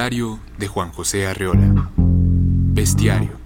Confabulario de Juan José Arreola. Bestiario.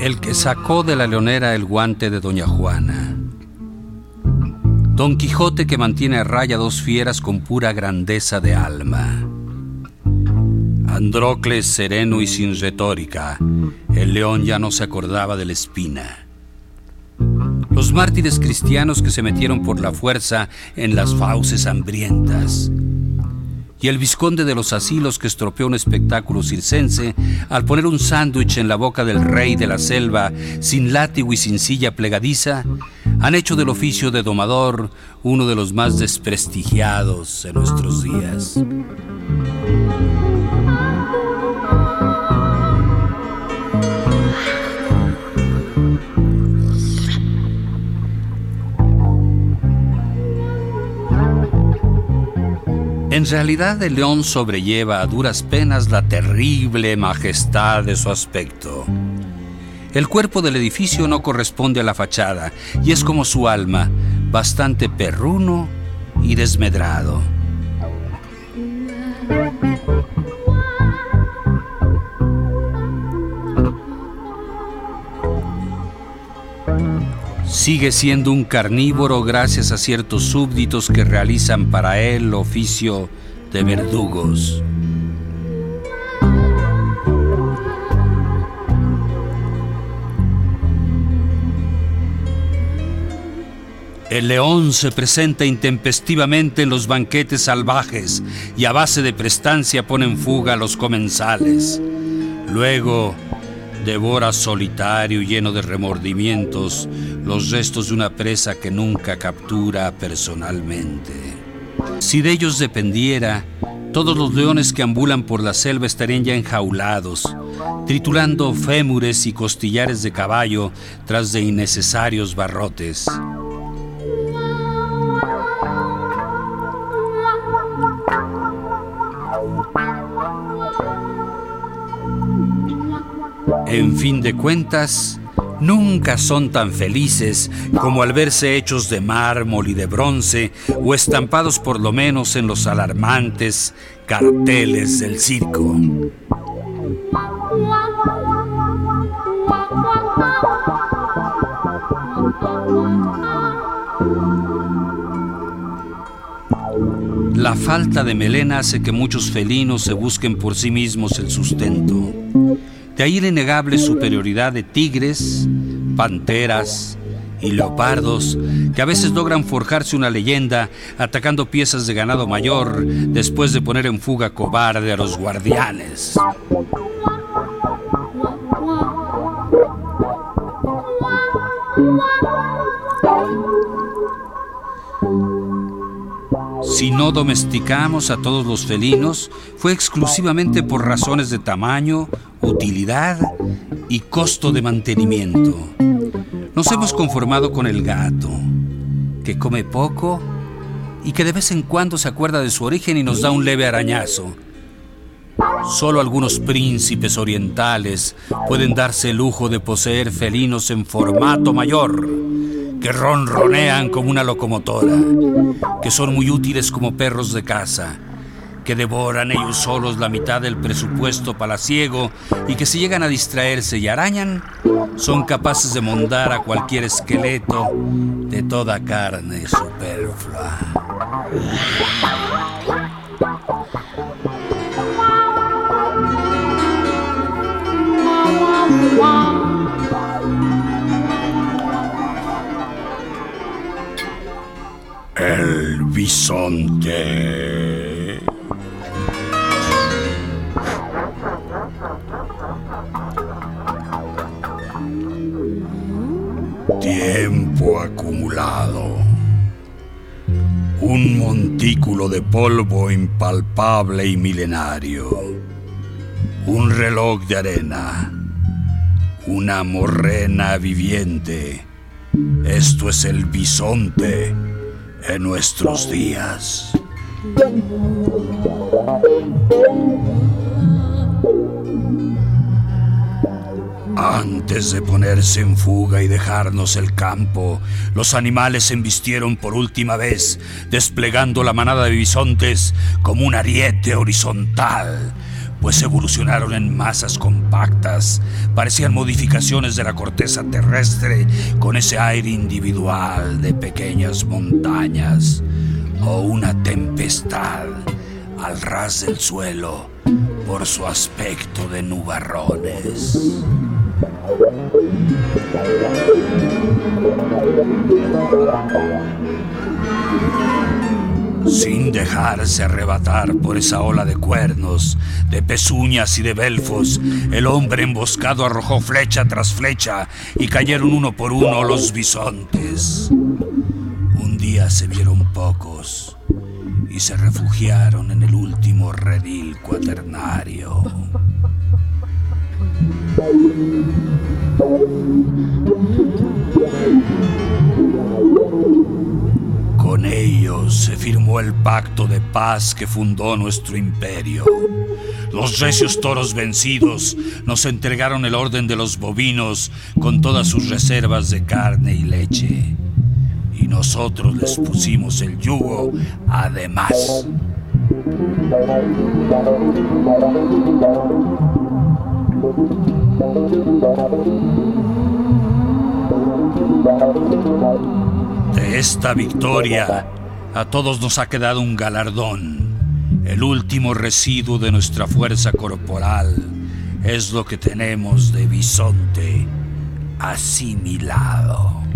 El que sacó de la leonera el guante de Doña Juana. Don Quijote que mantiene a raya dos fieras con pura grandeza de alma. Andrócles sereno y sin retórica, el león ya no se acordaba de la espina. Los mártires cristianos que se metieron por la fuerza en las fauces hambrientas. Y el visconde de los asilos que estropeó un espectáculo circense al poner un sándwich en la boca del rey de la selva sin látigo y sin silla plegadiza, han hecho del oficio de domador uno de los más desprestigiados en nuestros días. Realidad el león sobrelleva a duras penas la terrible majestad de su aspecto. El cuerpo del edificio no corresponde a la fachada y es como su alma, bastante perruno y desmedrado. Sigue siendo un carnívoro gracias a ciertos súbditos que realizan para él oficio de verdugos. El león se presenta intempestivamente en los banquetes salvajes y a base de prestancia pone en fuga a los comensales. Luego devora solitario lleno de remordimientos los restos de una presa que nunca captura personalmente. Si de ellos dependiera, todos los leones que ambulan por la selva estarían ya enjaulados, triturando fémures y costillares de caballo tras de innecesarios barrotes. En fin de cuentas, nunca son tan felices como al verse hechos de mármol y de bronce o estampados por lo menos en los alarmantes carteles del circo. La falta de melena hace que muchos felinos se busquen por sí mismos el sustento. De ahí la innegable superioridad de tigres, panteras y leopardos, que a veces logran forjarse una leyenda atacando piezas de ganado mayor después de poner en fuga cobarde a los guardianes. Si no domesticamos a todos los felinos, fue exclusivamente por razones de tamaño, utilidad y costo de mantenimiento. Nos hemos conformado con el gato, que come poco y que de vez en cuando se acuerda de su origen y nos da un leve arañazo. Solo algunos príncipes orientales pueden darse el lujo de poseer felinos en formato mayor, que ronronean como una locomotora, que son muy útiles como perros de caza, que devoran ellos solos la mitad del presupuesto palaciego y que si llegan a distraerse y arañan, son capaces de mondar a cualquier esqueleto de toda carne superflua. El bisonte. Tiempo acumulado. Un montículo de polvo impalpable y milenario. Un reloj de arena. Una morrena viviente. Esto es el bisonte en nuestros días. Antes de ponerse en fuga y dejarnos el campo, los animales se embistieron por última vez, desplegando la manada de bisontes como un ariete horizontal, pues evolucionaron en masas compactas, parecían modificaciones de la corteza terrestre con ese aire individual de pequeñas montañas, o una tempestad al ras del suelo por su aspecto de nubarrones. Sin dejarse arrebatar por esa ola de cuernos, de pezuñas y de belfos, el hombre emboscado arrojó flecha tras flecha y cayeron uno por uno los bisontes. Un día se vieron pocos y se refugiaron en el último redil cuaternario. Con ellos se firmó el pacto de paz que fundó nuestro imperio. Los recios toros vencidos nos entregaron el orden de los bovinos con todas sus reservas de carne y leche. Y nosotros les pusimos el yugo además. De esta victoria a todos nos ha quedado un galardón. El último residuo de nuestra fuerza corporal es lo que tenemos de bisonte asimilado.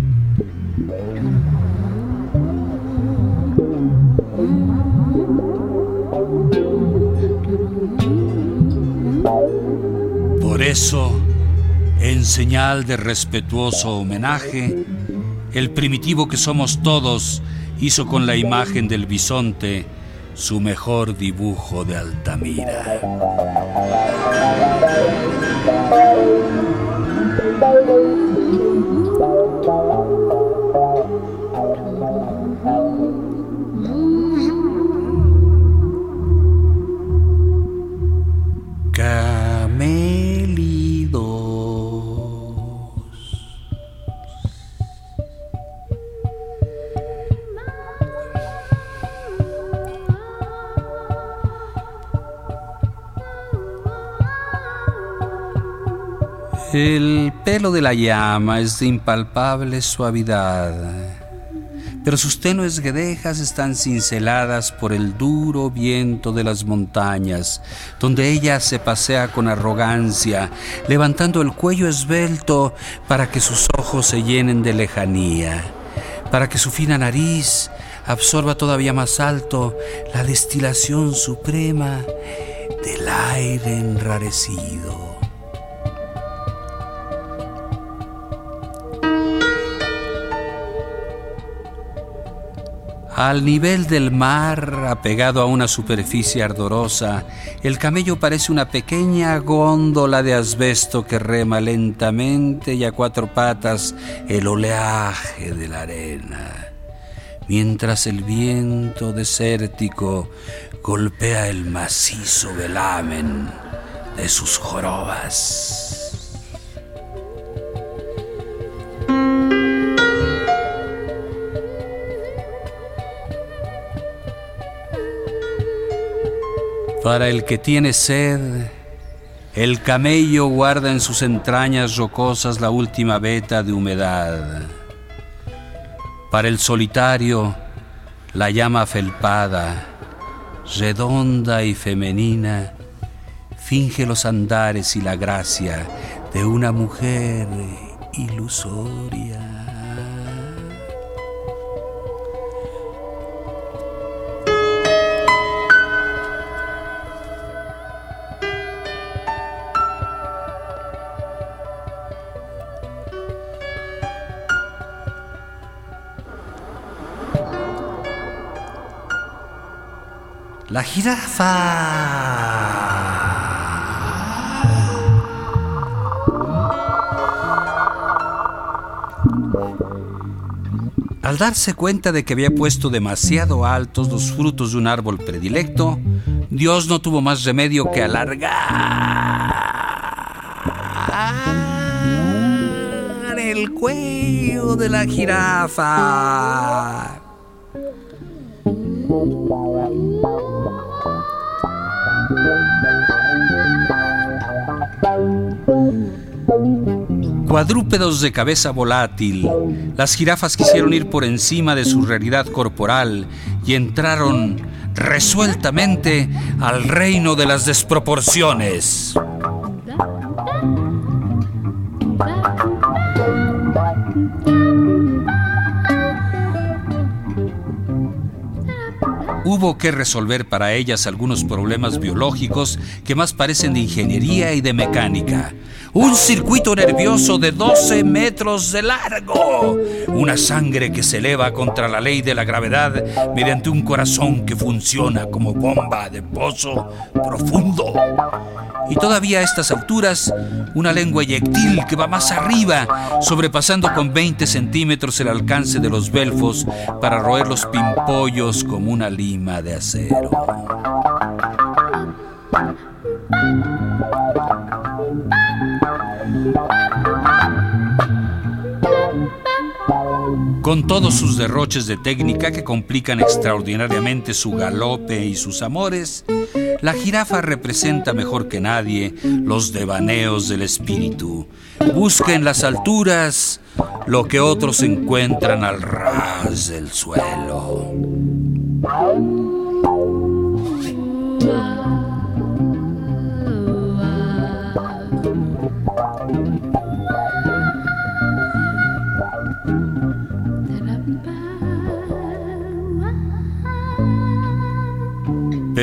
Eso, en señal de respetuoso homenaje, el primitivo que somos todos hizo con la imagen del bisonte su mejor dibujo de Altamira. El pelo de la llama es de impalpable suavidad, pero sus tenues guedejas están cinceladas por el duro viento de las montañas, donde ella se pasea con arrogancia, levantando el cuello esbelto para que sus ojos se llenen de lejanía, para que su fina nariz absorba todavía más alto la destilación suprema del aire enrarecido. Al nivel del mar, apegado a una superficie ardorosa, el camello parece una pequeña góndola de asbesto que rema lentamente y a cuatro patas el oleaje de la arena, mientras el viento desértico golpea el macizo velamen de sus jorobas. Para el que tiene sed, el camello guarda en sus entrañas rocosas la última veta de humedad. Para el solitario, la llama felpada, redonda y femenina, finge los andares y la gracia de una mujer ilusoria. La jirafa. Al darse cuenta de que había puesto demasiado altos los frutos de un árbol predilecto, Dios no tuvo más remedio que alargar el cuello de la jirafa. Cuadrúpedos de cabeza volátil, las jirafas quisieron ir por encima de su realidad corporal y entraron resueltamente al reino de las desproporciones. Hubo que resolver para ellas algunos problemas biológicos que más parecen de ingeniería y de mecánica. Un circuito nervioso de 12 metros de largo. Una sangre que se eleva contra la ley de la gravedad mediante un corazón que funciona como bomba de pozo profundo. Y todavía a estas alturas, una lengua eyectil que va más arriba, sobrepasando con 20 centímetros el alcance de los belfos para roer los pimpollos como una lima de acero. Con todos sus derroches de técnica que complican extraordinariamente su galope y sus amores, la jirafa representa mejor que nadie los devaneos del espíritu. Busca en las alturas lo que otros encuentran al ras del suelo.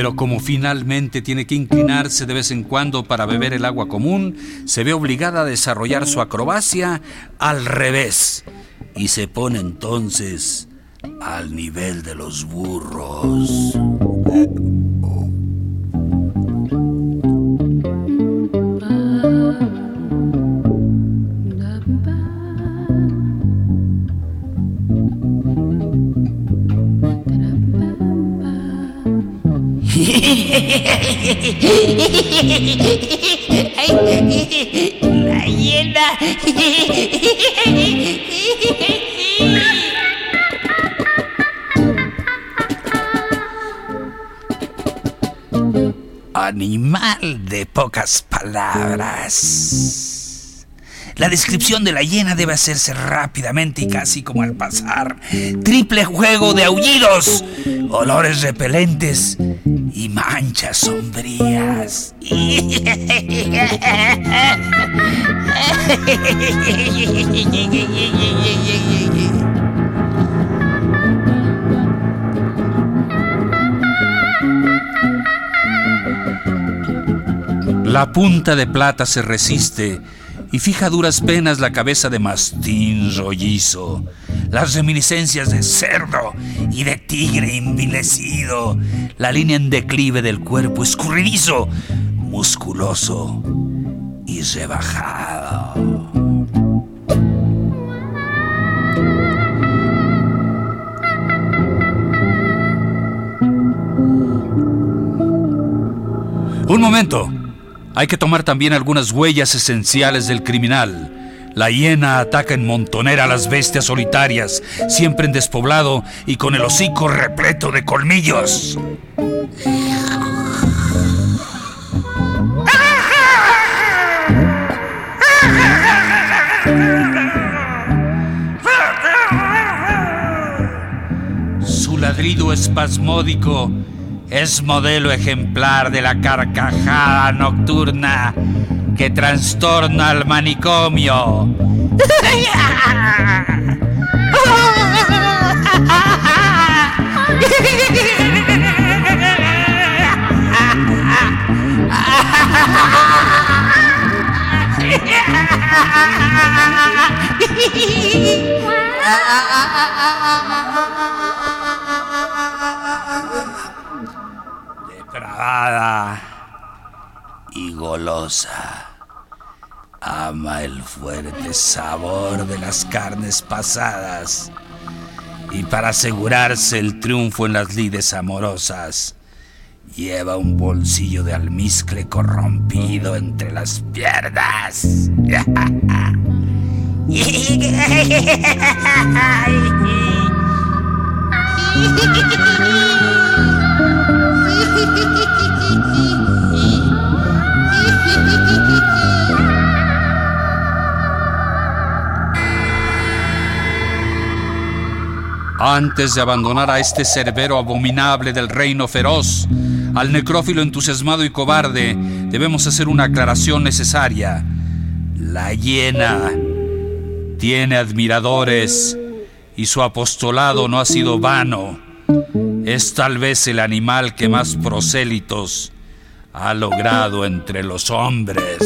Pero como finalmente tiene que inclinarse de vez en cuando para beber el agua común, se ve obligada a desarrollar su acrobacia al revés y se pone entonces al nivel de los burros. La hiena. Animal de pocas palabras. La descripción de la hiena debe hacerse rápidamente y casi como al pasar. Triple juego de aullidos, olores repelentes manchas sombrías. La punta de plata se resiste y fija duras penas la cabeza de mastín rollizo, las reminiscencias de cerdo y de tigre envilecido, la línea en declive del cuerpo escurridizo, musculoso y rebajado. Un momento. Hay que tomar también algunas huellas esenciales del criminal. La hiena ataca en montonera a las bestias solitarias, siempre en despoblado y con el hocico repleto de colmillos. Su ladrido espasmódico es modelo ejemplar de la carcajada nocturna que trastorna al manicomio. y golosa. Ama el fuerte sabor de las carnes pasadas y para asegurarse el triunfo en las lides amorosas, lleva un bolsillo de almizcle corrompido entre las piernas. Antes de abandonar a este cerbero abominable del reino feroz, al necrófilo entusiasmado y cobarde, debemos hacer una aclaración necesaria. La hiena tiene admiradores y su apostolado no ha sido vano. Es tal vez el animal que más prosélitos ha logrado entre los hombres.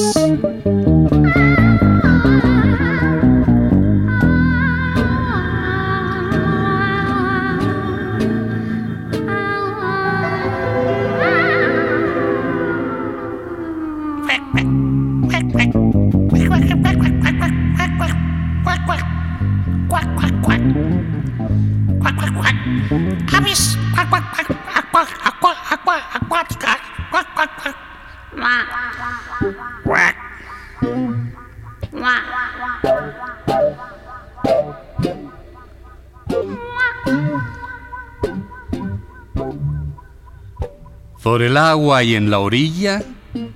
Agua y en la orilla,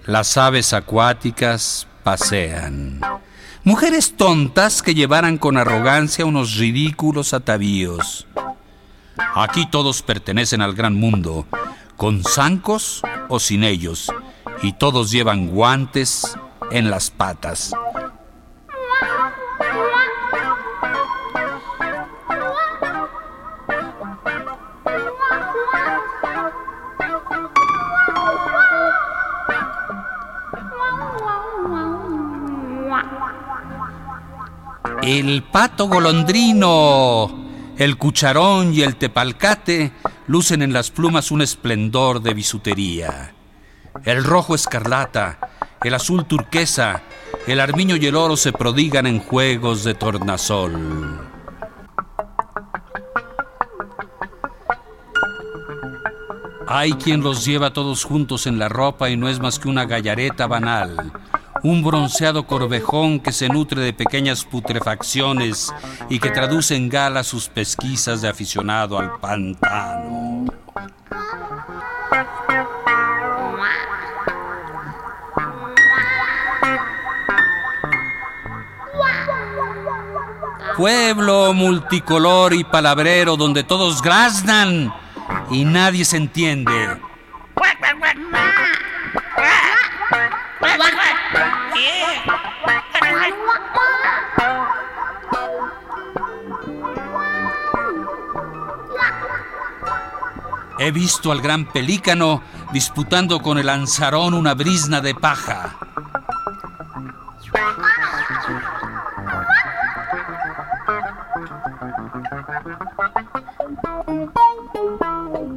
las aves acuáticas pasean. Mujeres tontas que llevaran con arrogancia unos ridículos atavíos. Aquí todos pertenecen al gran mundo, con zancos o sin ellos, y todos llevan guantes en las patas. El pato golondrino, el cucharón y el tepalcate lucen en las plumas un esplendor de bisutería. El rojo escarlata, el azul turquesa, el armiño y el oro se prodigan en juegos de tornasol. Hay quien los lleva todos juntos en la ropa y no es más que una gallareta banal, un bronceado corvejón que se nutre de pequeñas putrefacciones y que traduce en gala sus pesquisas de aficionado al pantano. Pueblo multicolor y palabrero donde todos graznan y nadie se entiende. He visto al gran pelícano disputando con el ansarón una brisna de paja.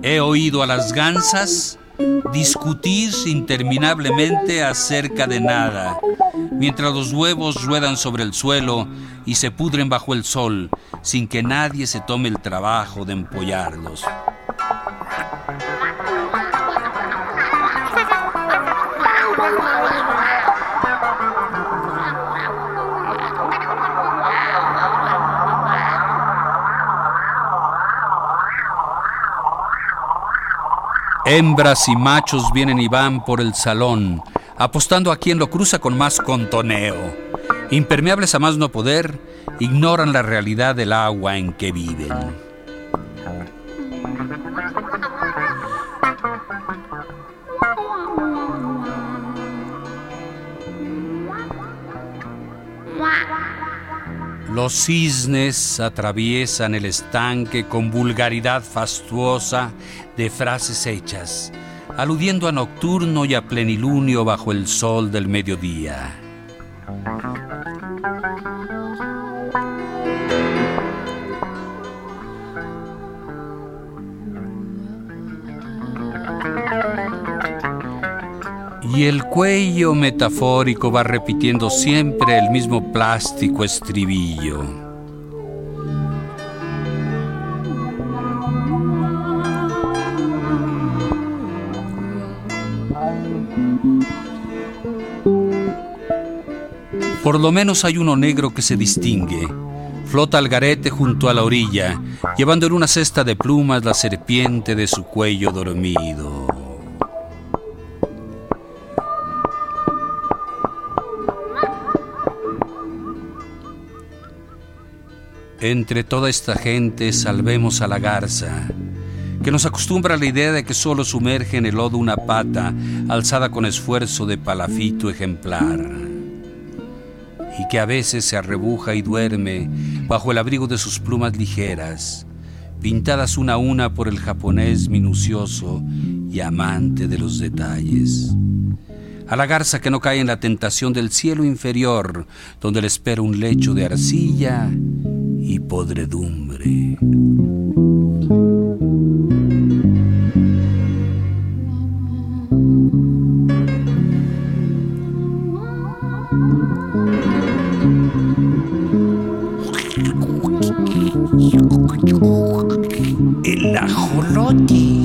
He oído a las gansas discutir interminablemente acerca de nada, mientras los huevos ruedan sobre el suelo y se pudren bajo el sol, sin que nadie se tome el trabajo de empollarlos. Hembras y machos vienen y van por el salón, apostando a quien lo cruza con más contoneo. Impermeables a más no poder, ignoran la realidad del agua en que viven. Los cisnes atraviesan el estanque con vulgaridad fastuosa de frases hechas, aludiendo a nocturno y a plenilunio bajo el sol del mediodía. Y el cuello metafórico va repitiendo siempre el mismo plástico estribillo. Por lo menos hay uno negro que se distingue. Flota al garete junto a la orilla, llevando en una cesta de plumas la serpiente de su cuello dormido. Entre toda esta gente salvemos a la garza, que nos acostumbra a la idea de que solo sumerge en el lodo una pata alzada con esfuerzo de palafito ejemplar, y que a veces se arrebuja y duerme bajo el abrigo de sus plumas ligeras, pintadas una a una por el japonés minucioso y amante de los detalles. A la garza que no cae en la tentación del cielo inferior, donde le espera un lecho de arcilla y podredumbre. El ajolote.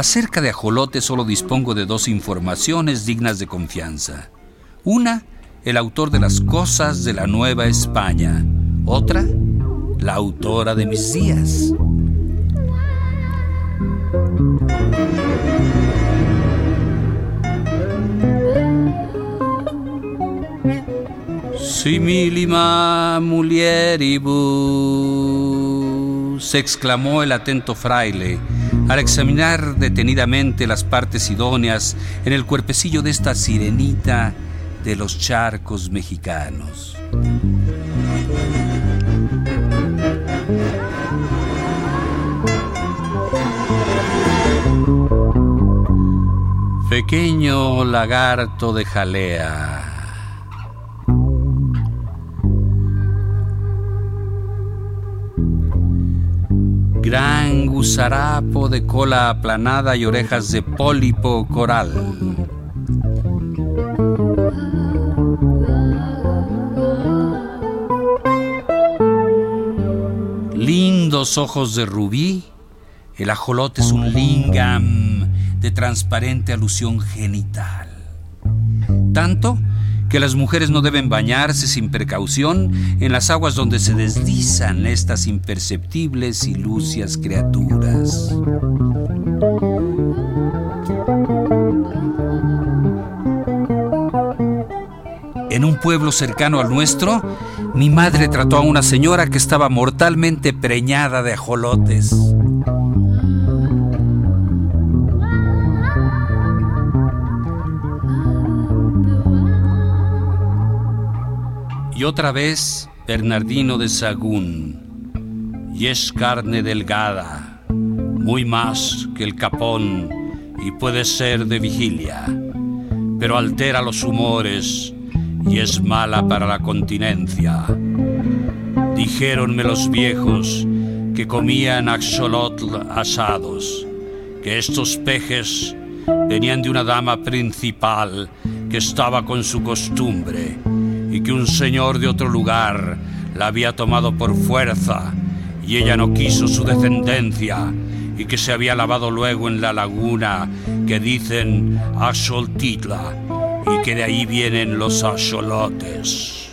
Acerca de ajolote solo dispongo de dos informaciones dignas de confianza. Una, el autor de las cosas de la Nueva España. Otra, la autora de mis días. Similima mulieribus, exclamó el atento fraile al examinar detenidamente las partes idóneas en el cuerpecillo de esta sirenita de los charcos mexicanos. Pequeño lagarto de jalea. Gran gusarapo de cola aplanada y orejas de pólipo coral. Lindos ojos de rubí, el ajolote es un lingam de transparente alusión genital. Tanto que las mujeres no deben bañarse sin precaución en las aguas donde se deslizan estas imperceptibles y lucias criaturas. En un pueblo cercano al nuestro, mi madre trató a una señora que estaba mortalmente preñada de ajolotes. Y otra vez Bernardino de Sagún. Y es carne delgada, muy más que el capón y puede ser de vigilia, pero altera los humores y es mala para la continencia. Dijéronme los viejos que comían axolotl asados, que estos pejes venían de una dama principal que estaba con su costumbre y que un señor de otro lugar la había tomado por fuerza y ella no quiso su descendencia y que se había lavado luego en la laguna que dicen Axoltitla y que de ahí vienen los axolotes.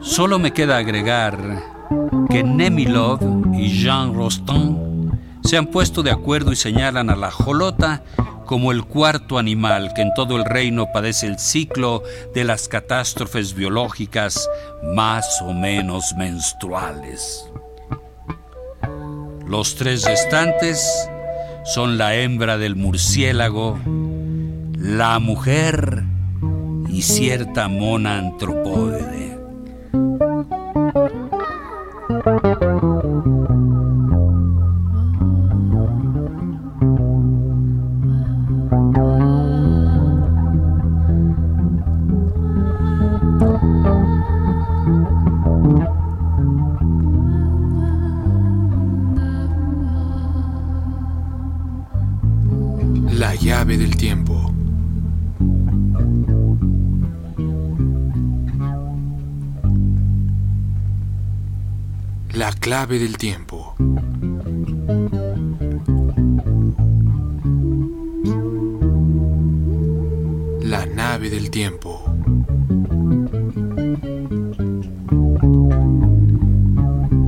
Solo me queda agregar que Nemilov y Jean Rostand se han puesto de acuerdo y señalan a la jolota como el cuarto animal que en todo el reino padece el ciclo de las catástrofes biológicas más o menos menstruales. Los tres restantes son la hembra del murciélago, la mujer y cierta mona antropóide. Clave del tiempo. La nave del tiempo.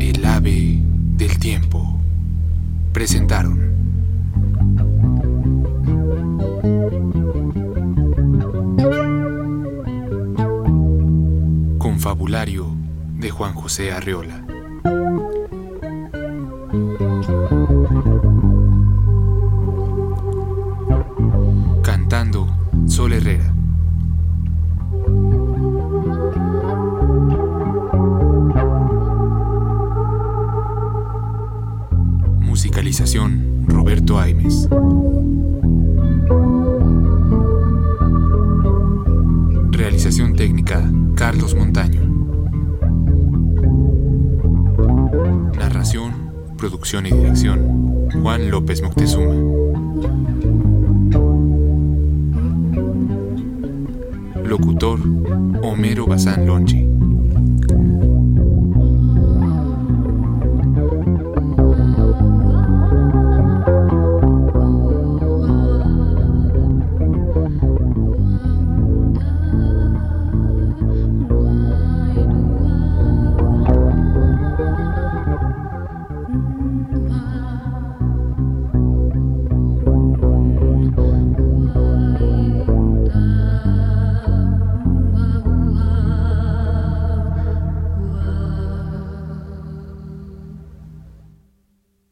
El ave del tiempo. Presentaron. Confabulario de Juan José Arreola. Carlos Montaño. Narración, producción y dirección Juan López Moctezuma. Locutor Homero Bazán Lonchi.